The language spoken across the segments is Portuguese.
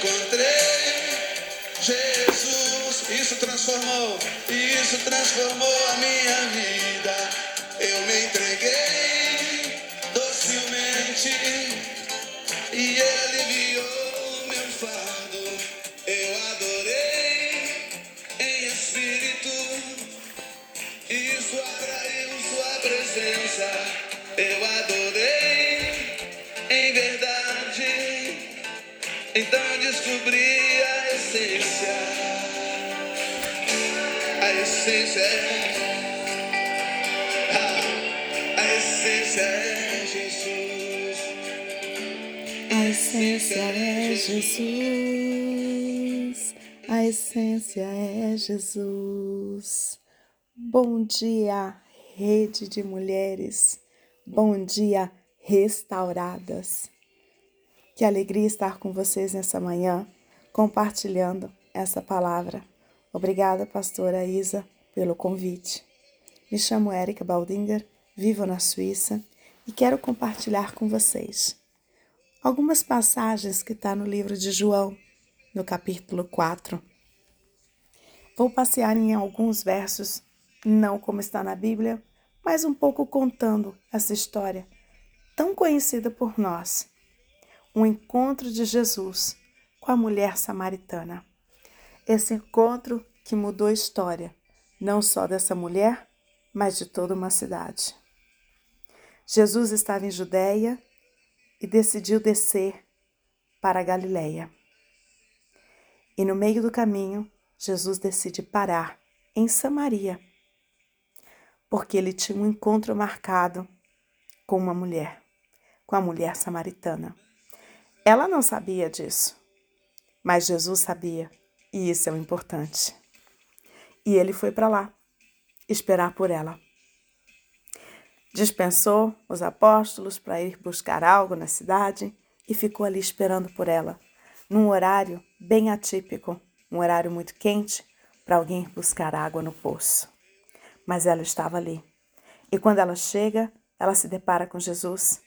encontrei Jesus. Isso transformou, isso transformou a minha vida. Eu me entreguei docilmente e ele Então descobri a essência. A essência é. Ah, A essência é Jesus. A essência é Jesus. A essência é Jesus. Bom dia, rede de mulheres. Bom dia, restauradas. Que alegria estar com vocês nessa manhã, compartilhando essa palavra. Obrigada, pastora Isa, pelo convite. Me chamo Érica Baldinger, vivo na Suíça e quero compartilhar com vocês algumas passagens que está no livro de João, no capítulo 4. Vou passear em alguns versos, não como está na Bíblia, mas um pouco contando essa história tão conhecida por nós. Um encontro de Jesus com a mulher samaritana. Esse encontro que mudou a história, não só dessa mulher, mas de toda uma cidade. Jesus estava em Judéia e decidiu descer para a Galiléia. E no meio do caminho, Jesus decide parar em Samaria, porque ele tinha um encontro marcado com uma mulher, com a mulher samaritana. Ela não sabia disso, mas Jesus sabia, e isso é o importante. E ele foi para lá esperar por ela dispensou os apóstolos para ir buscar algo na cidade e ficou ali esperando por ela, num horário bem atípico, um horário muito quente para alguém ir buscar água no poço. Mas ela estava ali. E quando ela chega, ela se depara com Jesus.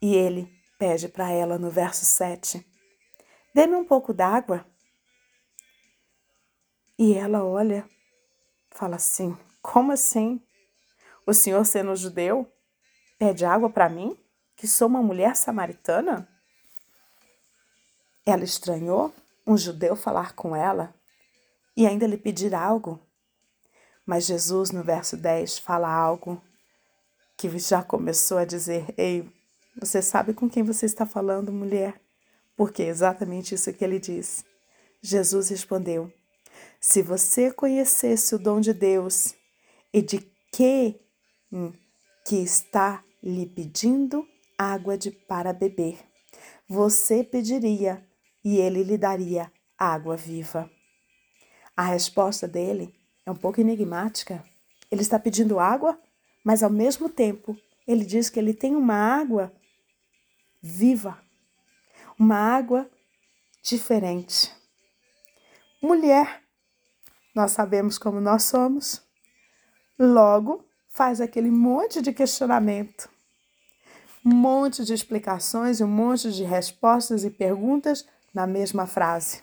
E ele pede para ela no verso 7: Dê-me um pouco d'água. E ela olha, fala assim: Como assim? O senhor, sendo judeu, pede água para mim, que sou uma mulher samaritana? Ela estranhou um judeu falar com ela e ainda lhe pedir algo. Mas Jesus, no verso 10, fala algo que já começou a dizer: Ei, você sabe com quem você está falando, mulher? Porque é exatamente isso que ele diz. Jesus respondeu: Se você conhecesse o dom de Deus e de que que está lhe pedindo água de para beber. Você pediria e ele lhe daria água viva. A resposta dele é um pouco enigmática. Ele está pedindo água, mas ao mesmo tempo ele diz que ele tem uma água viva, uma água diferente. Mulher, nós sabemos como nós somos. Logo, faz aquele monte de questionamento, um monte de explicações e um monte de respostas e perguntas na mesma frase.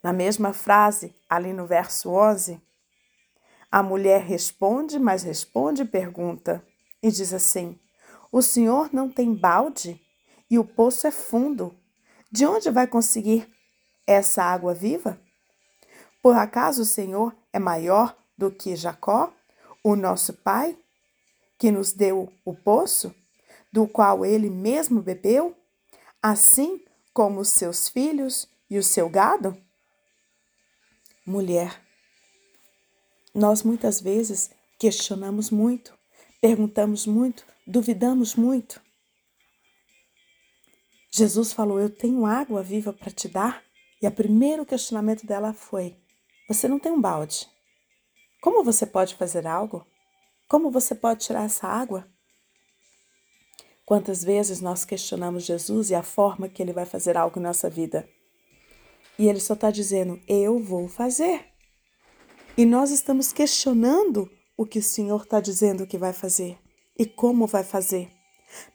Na mesma frase, ali no verso 11, a mulher responde, mas responde e pergunta, e diz assim: O senhor não tem balde e o poço é fundo. De onde vai conseguir essa água viva? Por acaso o senhor é maior do que Jacó, o nosso Pai, que nos deu o poço, do qual ele mesmo bebeu, assim como os seus filhos e o seu gado? Mulher, nós muitas vezes questionamos muito, perguntamos muito, duvidamos muito. Jesus falou: Eu tenho água viva para te dar. E o primeiro questionamento dela foi: Você não tem um balde? Como você pode fazer algo? Como você pode tirar essa água? Quantas vezes nós questionamos Jesus e a forma que ele vai fazer algo em nossa vida? E ele só está dizendo: Eu vou fazer. E nós estamos questionando o que o Senhor está dizendo que vai fazer e como vai fazer.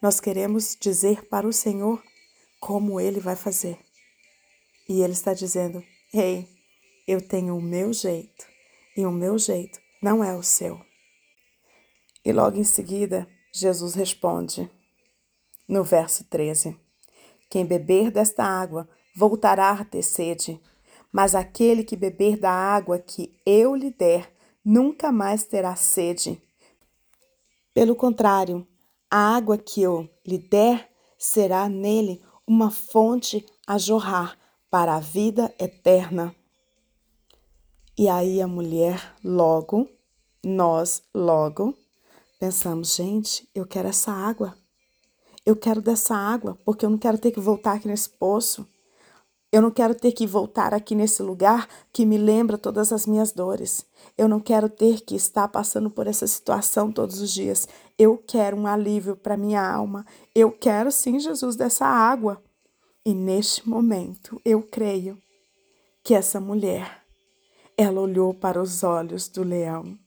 Nós queremos dizer para o Senhor como ele vai fazer. E ele está dizendo: Ei, eu tenho o meu jeito, e o meu jeito não é o seu. E logo em seguida, Jesus responde, no verso 13: Quem beber desta água voltará a ter sede, mas aquele que beber da água que eu lhe der nunca mais terá sede. Pelo contrário, a água que eu lhe der será nele uma fonte a jorrar para a vida eterna. E aí a mulher logo, nós logo, pensamos, gente, eu quero essa água. Eu quero dessa água, porque eu não quero ter que voltar aqui nesse poço. Eu não quero ter que voltar aqui nesse lugar que me lembra todas as minhas dores. Eu não quero ter que estar passando por essa situação todos os dias. Eu quero um alívio para minha alma. Eu quero sim, Jesus, dessa água. E neste momento, eu creio que essa mulher, ela olhou para os olhos do leão.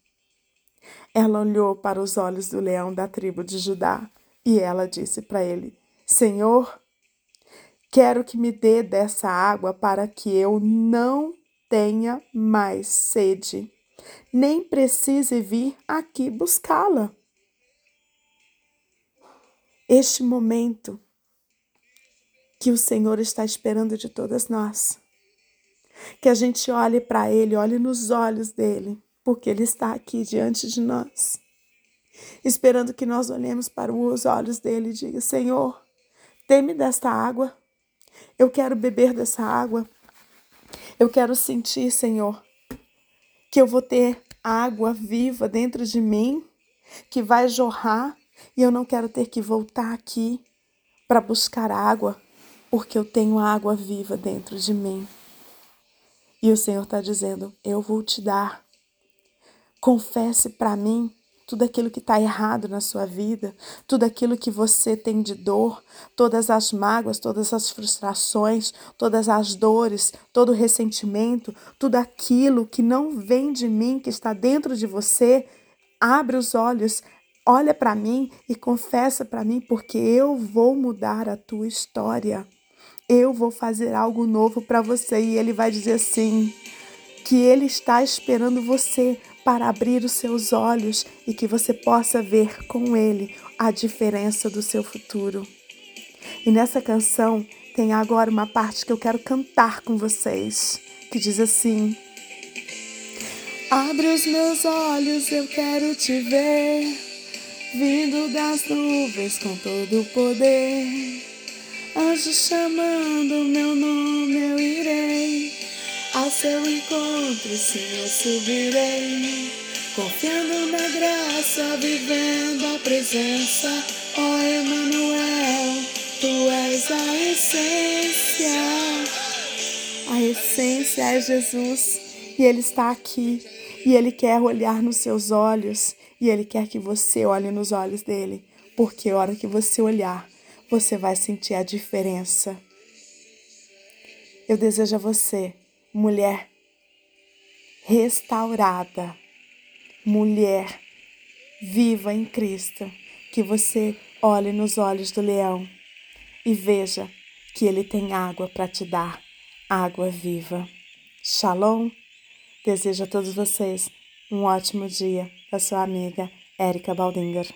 Ela olhou para os olhos do leão da tribo de Judá e ela disse para ele: Senhor, Quero que me dê dessa água para que eu não tenha mais sede, nem precise vir aqui buscá-la. Este momento que o Senhor está esperando de todas nós. Que a gente olhe para Ele, olhe nos olhos dele, porque Ele está aqui diante de nós, esperando que nós olhemos para os olhos dele e diga: Senhor, teme desta água eu quero beber dessa água. Eu quero sentir, Senhor, que eu vou ter água viva dentro de mim, que vai jorrar, e eu não quero ter que voltar aqui para buscar água, porque eu tenho água viva dentro de mim. E o Senhor está dizendo: Eu vou te dar. Confesse para mim tudo aquilo que está errado na sua vida, tudo aquilo que você tem de dor, todas as mágoas, todas as frustrações, todas as dores, todo o ressentimento, tudo aquilo que não vem de mim, que está dentro de você, abre os olhos, olha para mim e confessa para mim, porque eu vou mudar a tua história. Eu vou fazer algo novo para você e ele vai dizer assim: que ele está esperando você para abrir os seus olhos e que você possa ver com Ele a diferença do seu futuro. E nessa canção tem agora uma parte que eu quero cantar com vocês, que diz assim: Abre os meus olhos, eu quero te ver, vindo das nuvens com todo o poder. Anjos chamando meu nome, eu irei ao seu encontro, sim, eu subirei. Confiando na graça, vivendo a presença. Ó oh, Emanuel, tu és a essência. A essência é Jesus e Ele está aqui. E Ele quer olhar nos seus olhos. E Ele quer que você olhe nos olhos dele. Porque a hora que você olhar, você vai sentir a diferença. Eu desejo a você mulher restaurada, mulher viva em Cristo, que você olhe nos olhos do leão e veja que ele tem água para te dar, água viva. Shalom. Desejo a todos vocês um ótimo dia da sua amiga Érica Baldinger.